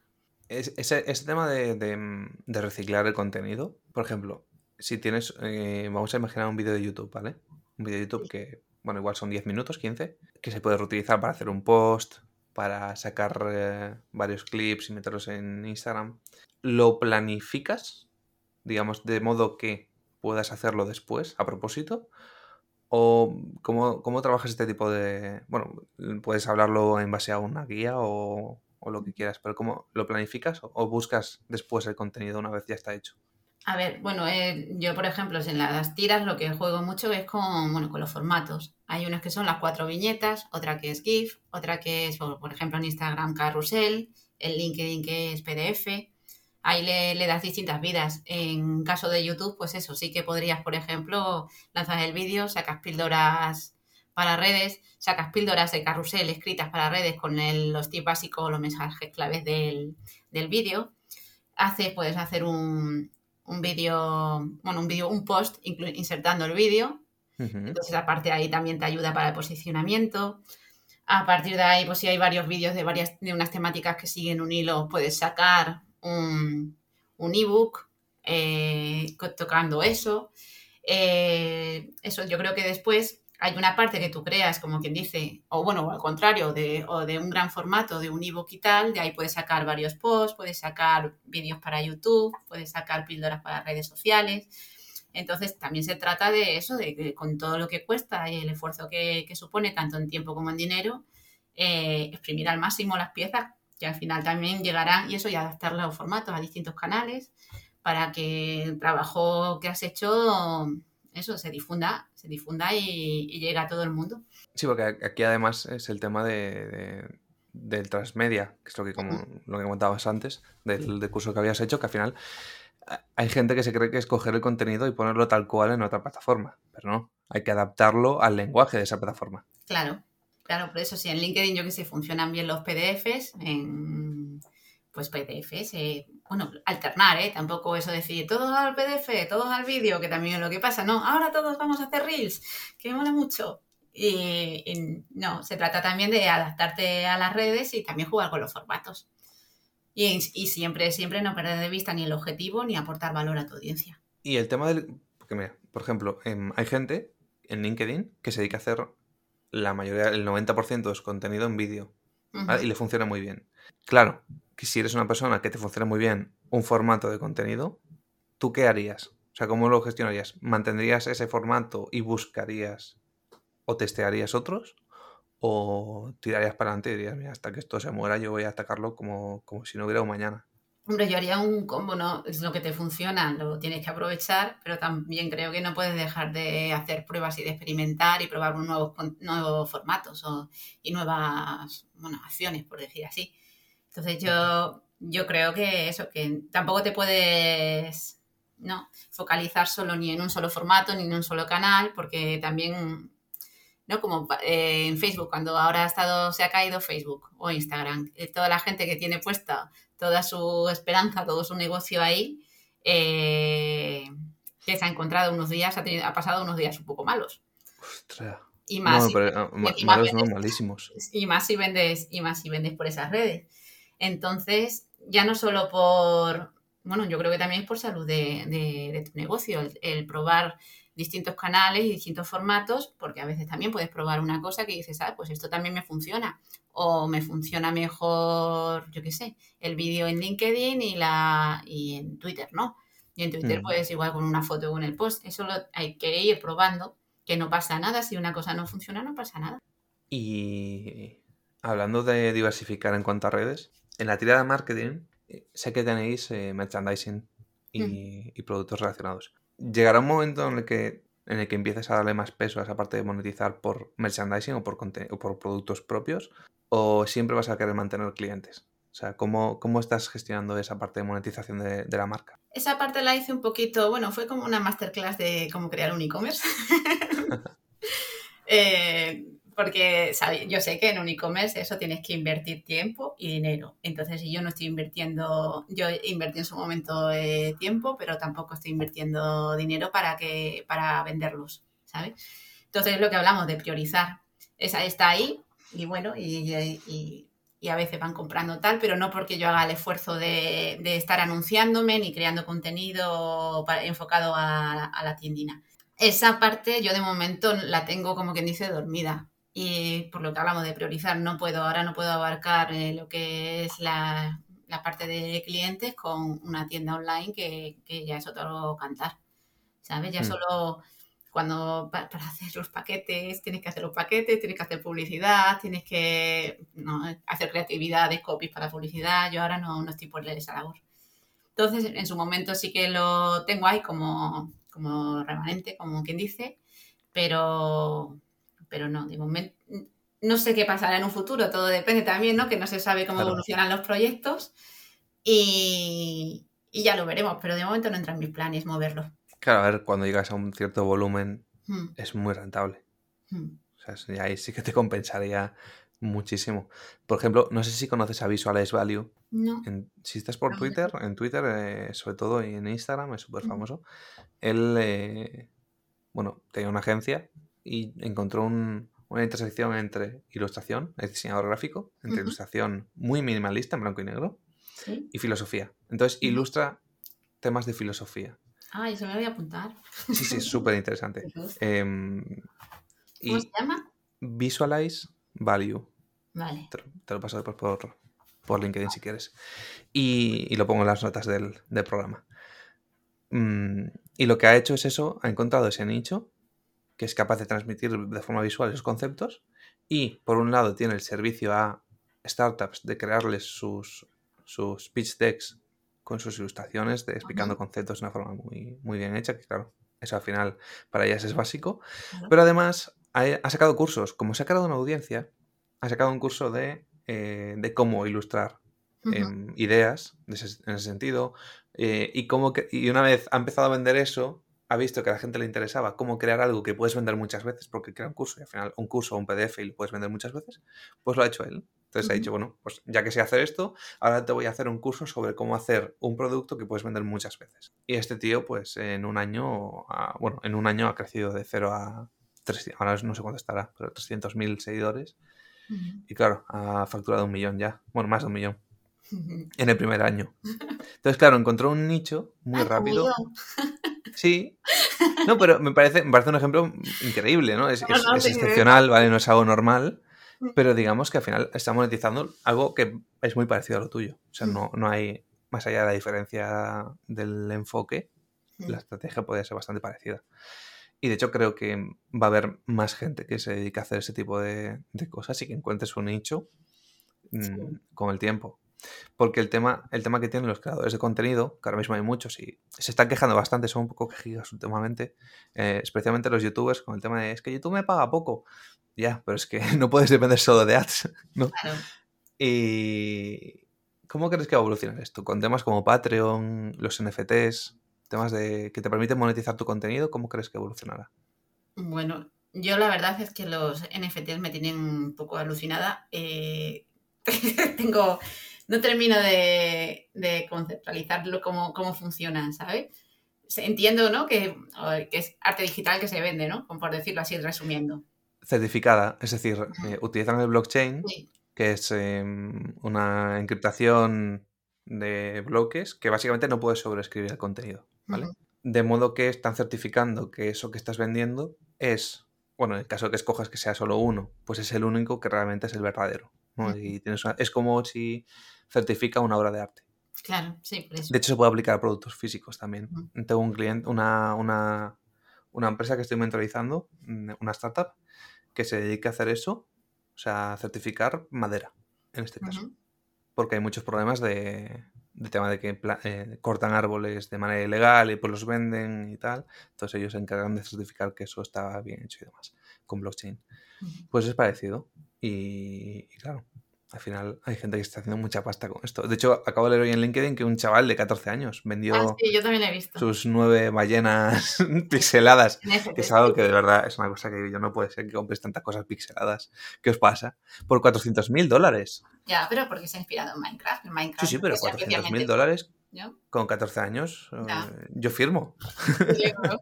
ese, tema de, reciclar el contenido, por ejemplo, si tienes, eh, vamos a imaginar un vídeo de YouTube, ¿vale? Un vídeo de YouTube que, bueno, igual son 10 minutos, 15, que se puede reutilizar para hacer un post, para sacar eh, varios clips y meterlos en Instagram. ¿Lo planificas? Digamos, de modo que puedas hacerlo después, a propósito? ¿O cómo, cómo trabajas este tipo de... Bueno, puedes hablarlo en base a una guía o, o lo que quieras, pero ¿cómo lo planificas o buscas después el contenido una vez ya está hecho? A ver, bueno, eh, yo por ejemplo en las tiras lo que juego mucho es con, bueno, con los formatos. Hay unas que son las cuatro viñetas, otra que es GIF, otra que es, por ejemplo, en Instagram carrusel, el LinkedIn que es PDF. Ahí le, das distintas vidas. En caso de YouTube, pues eso, sí que podrías, por ejemplo, lanzar el vídeo, sacas píldoras para redes, sacas píldoras de carrusel escritas para redes con los tips básicos, los mensajes claves del, del vídeo. Haces, puedes hacer un, un vídeo, bueno, un vídeo, un post insertando el vídeo. Entonces, aparte de ahí también te ayuda para el posicionamiento. A partir de ahí, pues si hay varios vídeos de varias, de unas temáticas que siguen un hilo, puedes sacar un, un ebook eh, tocando eso. Eh, eso yo creo que después hay una parte que tú creas, como quien dice, o bueno, al contrario, de, o de un gran formato, de un ebook y tal, de ahí puedes sacar varios posts, puedes sacar vídeos para YouTube, puedes sacar píldoras para redes sociales. Entonces, también se trata de eso, de que con todo lo que cuesta y el esfuerzo que, supone, tanto en tiempo como en dinero, eh, exprimir al máximo las piezas, que al final también llegarán, y eso, y adaptar los formatos a distintos canales, para que el trabajo que has hecho eso se difunda, se difunda y, llega a todo el mundo. Sí, porque aquí además es el tema de, del transmedia, que es lo que, como, lo que comentabas antes, del, curso que habías hecho, que al final hay gente que se cree que es coger el contenido y ponerlo tal cual en otra plataforma, pero no, hay que adaptarlo al lenguaje de esa plataforma. Claro, claro, por eso si en LinkedIn yo que sé funcionan bien los PDFs, en pues PDFs, eh, bueno, alternar, ¿eh? Tampoco eso decir todos al PDF, todos al vídeo, que también es lo que pasa, no, ahora todos vamos a hacer reels, que mola mucho. Y, no, se trata también de adaptarte a las redes y también jugar con los formatos. Y, siempre, siempre no perder de vista ni el objetivo ni aportar valor a tu audiencia. Y el tema del... Porque mira, por ejemplo, em, hay gente en LinkedIn que se dedica a hacer la mayoría, el 90% de su contenido en vídeo. Y le funciona muy bien. Claro, que si eres una persona que te funciona muy bien un formato de contenido, ¿tú qué harías? O sea, ¿cómo lo gestionarías? ¿Mantendrías ese formato y buscarías o testearías otros? ¿O tirarías para adelante y dirías, mira, hasta que esto se muera yo voy a atacarlo como, como si no hubiera un mañana? Hombre, yo haría un combo, ¿no? Es lo que te funciona, lo tienes que aprovechar, pero también creo que no puedes dejar de hacer pruebas y de experimentar y probar nuevos, nuevos formatos y nuevas bueno, acciones, por decir así. Entonces yo, yo creo que eso, que tampoco te puedes ¿no? focalizar solo ni en un solo formato ni en un solo canal, porque también, ¿no? Como eh, en Facebook, cuando ahora ha estado, se ha caído Facebook o Instagram, eh, toda la gente que tiene puesta toda su esperanza, todo su negocio ahí, eh, que se ha encontrado unos días, ha, pasado unos días un poco malos. Ostras. Y más, ah, malos no, malísimos. Y más si vendes, y más si vendes por esas redes. Entonces, ya no solo por, bueno, yo creo que también es por salud de, tu negocio, el, probar distintos canales y distintos formatos, porque a veces también puedes probar una cosa que dices, ah, pues esto también me funciona, o me funciona mejor, yo qué sé, el vídeo en LinkedIn y, la, y en Twitter, ¿no? Y en Twitter, mm. pues igual con una foto o en el post, eso lo, hay que ir probando, que no pasa nada, si una cosa no funciona, no pasa nada. Y hablando de diversificar en cuanto a redes, en la tirada de marketing eh, sé que tenéis eh, merchandising mm. y, productos relacionados. ¿Llegará un momento en el que en el que empieces a darle más peso a esa parte de monetizar por merchandising o por, o por productos propios? ¿O siempre vas a querer mantener clientes? O sea, ¿cómo, cómo estás gestionando esa parte de monetización de, de, la marca? Esa parte la hice un poquito, bueno, fue como una masterclass de cómo crear un e-commerce. eh, porque yo sé que en un e-commerce eso tienes que invertir tiempo y dinero. Entonces, si yo no estoy invirtiendo, yo invertí en su momento eh, tiempo, pero tampoco estoy invirtiendo dinero para, que, para venderlos, ¿sabes? Entonces, es lo que hablamos de priorizar. Esa está ahí y bueno, y, a veces van comprando tal, pero no porque yo haga el esfuerzo de, estar anunciándome ni creando contenido enfocado a, a la tiendina. Esa parte yo de momento la tengo como quien dice dormida y por lo que hablamos de priorizar, no puedo, ahora no puedo abarcar eh, lo que es la, parte de clientes con una tienda online que, ya es otro cantar. ¿sabes? Ya Mm. solo cuando pa- para hacer los paquetes, tienes que hacer los paquetes, tienes que hacer publicidad, tienes que no, hacer creatividad de copies para publicidad. Yo ahora no, no estoy por leer esa labor. Entonces, en su momento sí que lo tengo ahí como, como remanente, como quien dice, pero, pero no, de momento no sé qué pasará en un futuro, todo depende también, ¿no? Que no se sabe cómo Claro. evolucionan los proyectos y, y ya lo veremos, pero de momento no entra en mis planes moverlo. Claro, a ver, cuando llegas a un cierto volumen Hmm, es muy rentable. hmm. O sea, ahí sí que te compensaría muchísimo. Por ejemplo, no sé si conoces a Visualize Value. No. En- si estás por No, no. Twitter, en Twitter, eh, sobre todo y en Instagram, es súper famoso. Él, eh, bueno, tenía una agencia y encontró un- una intersección entre ilustración, es diseñador gráfico, entre ilustración muy minimalista, en blanco y negro, Sí. y filosofía. Entonces ilustra temas de filosofía. Ah, eso me lo voy a apuntar. Sí, sí, es súper interesante. Em, ¿Cómo se llama? Visualize Value. Vale. Te, lo- te lo paso después por, por LinkedIn si quieres. Y, y lo pongo en las notas del, del programa. Mm, y lo que ha hecho es eso, ha encontrado ese nicho que es capaz de transmitir de forma visual esos conceptos. Y por un lado tiene el servicio a startups de crearles sus, sus pitch decks con sus ilustraciones, de, explicando conceptos de una forma muy, muy bien hecha, que claro, eso al final para ellas es básico. Pero además ha, ha sacado cursos, como se ha creado una audiencia, ha sacado un curso de, eh, de cómo ilustrar em, ideas ese- en ese sentido. eh, y, que- y una vez ha empezado a vender eso, ha visto que a la gente le interesaba cómo crear algo que puedes vender muchas veces, porque crea un curso y al final un curso o un PDF y lo puedes vender muchas veces, pues lo ha hecho él. Entonces ha Ujú. dicho, bueno, pues ya que sé hacer esto, ahora te voy a hacer un curso sobre cómo hacer un producto que puedes vender muchas veces. Y este tío, pues en un año, ha- bueno, en un año ha crecido de 0 a 300, ahora no sé cuánto estará, pero 300.000 seguidores. Ujú. Y claro, ha facturado un millón ya, bueno, más de un millón en el primer año. Entonces, claro, encontró un nicho muy Ah, rápido. Sí. No, pero me parece, me parece un ejemplo increíble, ¿no? Es, No, es- no, es sí, excepcional, ¿vale? No es algo normal. Mm. Pero digamos que al final está monetizando algo que es muy parecido a lo tuyo. O sea, Mm. no, no hay, más allá de la diferencia del enfoque, la estrategia podría ser bastante parecida. Y de hecho creo que va a haber más gente que se dedique a hacer ese tipo de, de cosas y que encuentre su nicho mm, con el tiempo. Porque el tema, el tema que tienen los creadores de contenido, que ahora mismo hay muchos y se están quejando bastante, son un poco quejidos últimamente, eh, especialmente los youtubers con el tema de es que YouTube me paga poco. Ya, pero es que no puedes depender solo de ads, ¿no? Claro. ¿Y cómo crees que va a evolucionar esto? Con temas como Patreon, los NFTs, temas de que te permiten monetizar tu contenido, ¿cómo crees que evolucionará? Bueno, yo la verdad es que los NFTs me tienen un poco alucinada. Eh, tengo, no termino de, de conceptualizarlo cómo, cómo funcionan, ¿sabes? Entiendo, ¿no? Que, que es arte digital que se vende, ¿no? Por decirlo así, resumiendo. Certificada, es decir, eh, utilizan el blockchain, Sí. que es eh, una encriptación de bloques que básicamente no puedes sobreescribir el contenido, ¿vale? De modo que están certificando que eso que estás vendiendo es, bueno, en el caso de que escojas que sea solo uno, pues es el único que realmente es el verdadero. Y tienes una- es como si certifica una obra de arte. Claro, sí, por eso. De hecho, se puede aplicar a productos físicos también. Tengo un cliente, una, una, una empresa que estoy mentorizando, mm, una startup, que se dedica a hacer eso, o sea, certificar madera, en este caso. Porque hay muchos problemas de, de tema de que eh, cortan árboles de manera ilegal y pues los venden y tal. Entonces ellos se encargan de certificar que eso está bien hecho y demás, con blockchain. Pues es parecido. Y, y claro, al final hay gente que está haciendo mucha pasta con esto. De hecho, acabo de leer hoy en LinkedIn que un chaval de 14 años vendió Ah, sí, yo también he visto. sus nueve ballenas pixeladas. Que es algo que de verdad es una cosa que yo no puede ser que compres tantas cosas pixeladas. ¿Qué os pasa? Por 400 mil dólares. Ya, pero porque se ha inspirado en Minecraft. En Minecraft Sí, sí, pero pues, 400 mil dólares con 14 años. Ya. eh, yo firmo.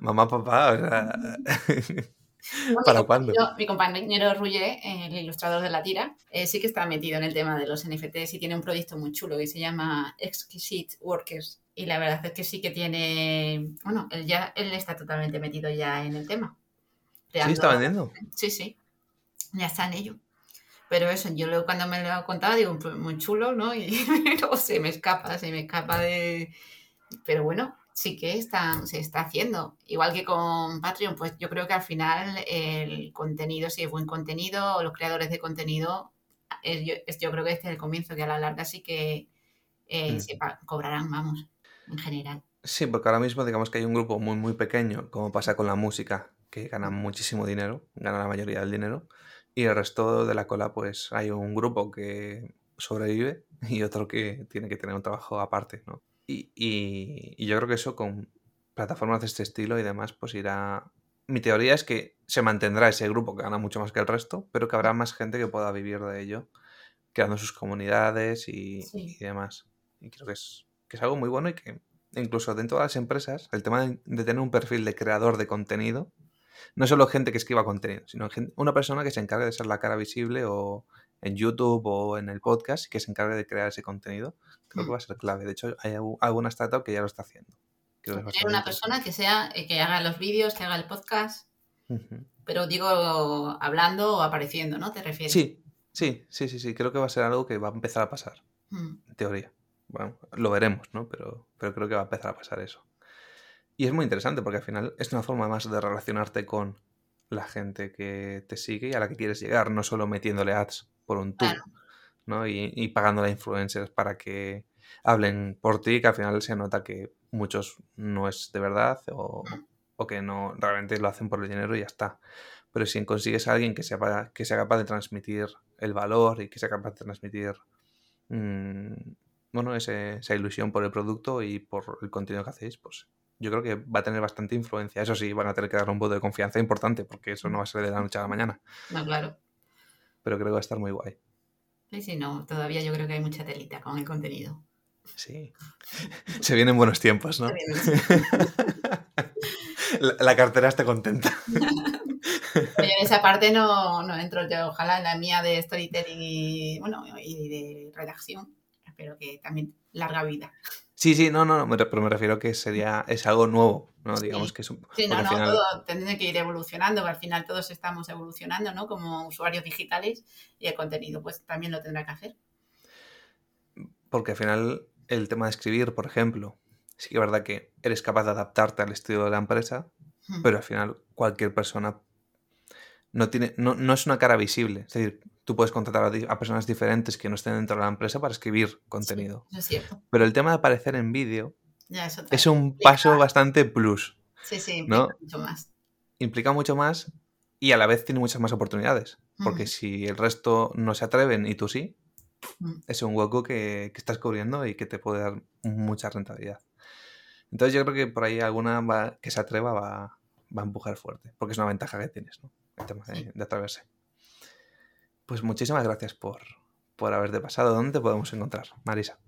Mamá, papá, o sea, Bueno, ¿Para cuándo? compañero- Mi compañero Ruye, el ilustrador de la tira, eh, sí que está metido en el tema de los NFTs y tiene un proyecto muy chulo que se llama Exquisite Workers. Y la verdad es que sí que tiene. Bueno, él ya él está totalmente metido ya en el tema. sí, Creando- está vendiendo. Sí, sí. Ya está en ello. Pero eso, yo lo- cuando me lo ha contado, digo, pues, muy chulo, ¿no? Y luego se me escapa, se me escapa de. Pero bueno, sí que está, se está haciendo. Igual que con Patreon, pues yo creo que al final el contenido, si es buen contenido, los creadores de contenido, es, yo, creo que este es el comienzo, que a la larga sí que eh, mm. se cobrarán, vamos, en general. Sí, porque ahora mismo digamos que hay un grupo muy, muy pequeño, como pasa con la música, que gana muchísimo dinero, gana la mayoría del dinero, y el resto de la cola, pues hay un grupo que sobrevive y otro que tiene que tener un trabajo aparte, ¿no? Y, yo creo que eso con plataformas de este estilo y demás, pues irá... Mi teoría es que se mantendrá ese grupo que gana mucho más que el resto, pero que habrá más gente que pueda vivir de ello, creando sus comunidades y, demás. Y creo que es, que es algo muy bueno y que incluso dentro de las empresas, el tema de, tener un perfil de creador de contenido, no solo gente que escriba contenido, sino una persona que se encargue de ser la cara visible o en YouTube o en el podcast y que se encargue de crear ese contenido, creo que mm. va a ser clave. De hecho, hay alguna startup que ya lo está haciendo. Tener una persona que sea, eh, que haga los vídeos, que haga el podcast, pero digo hablando o apareciendo, ¿no? ¿Te refieres? Sí, sí, sí, sí, sí. Creo que va a ser algo que va a empezar a pasar, mm. en teoría. Bueno, lo veremos, ¿no? Pero, pero creo que va a empezar a pasar eso. Y es muy interesante porque al final es una forma más de relacionarte con la gente que te sigue y a la que quieres llegar, no solo metiéndole ads por un tour, ¿no? Y, y pagando a influencers para que hablen por ti, que al final se nota que muchos no es de verdad o, o, que no realmente lo hacen por el dinero y ya está. Pero si consigues a alguien que sea, que sea capaz de transmitir el valor y que sea capaz de transmitir mmm, bueno, esa ilusión por el producto y por el contenido que hacéis, pues yo creo que va a tener bastante influencia. Eso sí, van a tener que dar un voto de confianza importante porque eso no va a ser de la noche a la mañana. No, claro. Pero creo que va a estar muy guay. Sí, sí, no, todavía yo creo que hay mucha telita con el contenido. Sí. Se vienen buenos tiempos, ¿no? la, cartera está contenta. Oye, en esa parte no, no entro yo, ojalá en la mía de storytelling y, bueno, y de redacción pero que también larga vida. Sí, sí, no, no, pero me refiero que sería, es algo nuevo, ¿no? Digamos que es un... Sí, no, no, todo tendría que ir evolucionando, al final todos estamos evolucionando, ¿no? Como usuarios digitales y el contenido, pues también lo tendrá que hacer. Porque al final el tema de escribir, por ejemplo, sí que es verdad que eres capaz de adaptarte al estilo de la empresa, pero al final cualquier persona no, tiene, no, no es una cara visible. Es decir, tú puedes contratar a, personas diferentes que no estén dentro de la empresa para escribir contenido. es cierto. Pero el tema de aparecer en vídeo es un paso bastante plus. Sí, sí, implica mucho más. Implica mucho más y a la vez tiene muchas más oportunidades. Porque si el resto no se atreven y tú sí, es un hueco que, estás cubriendo y que te puede dar mucha rentabilidad. Entonces yo creo que por ahí alguna que se atreva va, va, a empujar fuerte, porque es una ventaja que tienes, ¿no? El tema de, de atreverse. Pues muchísimas gracias por, por haberte pasado. ¿Dónde te podemos encontrar, Marisa?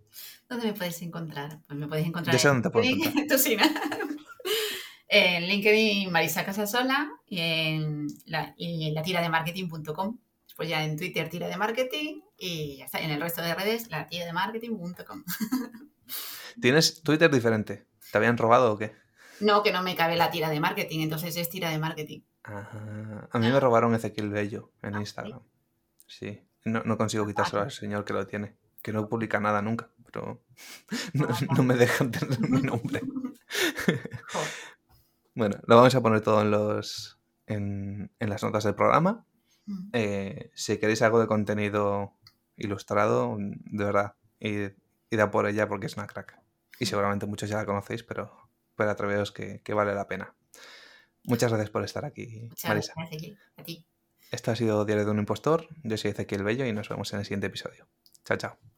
¿Dónde me puedes encontrar? Pues me puedes encontrar. Sé dónde te puedo encontrar. en LinkedIn Marisa Casasola y en la, y en la tira de marketing.com. Después ya en Twitter tira de marketing y ya está. En el resto de redes la tira de marketing.com. ¿Tienes Twitter diferente? ¿Te habían robado o qué? No, que no me cabe la tira de marketing, entonces es tira de marketing. A mí me robaron Ezequiel Bello en ah, Instagram. Sí, no, consigo quitárselo al señor que lo tiene, que no publica nada nunca, pero no, me dejan tener mi nombre. bueno, lo vamos a poner todo en los en, las notas del programa. Mm. Eh, si queréis algo de contenido ilustrado, de verdad, id, a por ella porque es una crack. Y seguramente muchos ya la conocéis, pero, pero atreveos que, que vale la pena. Muchas gracias por estar aquí, Marisa. Gracias a ti. Esto ha sido Diario de un Impostor. Yo soy Ezequiel Bello y nos vemos en el siguiente episodio. Chao, chao.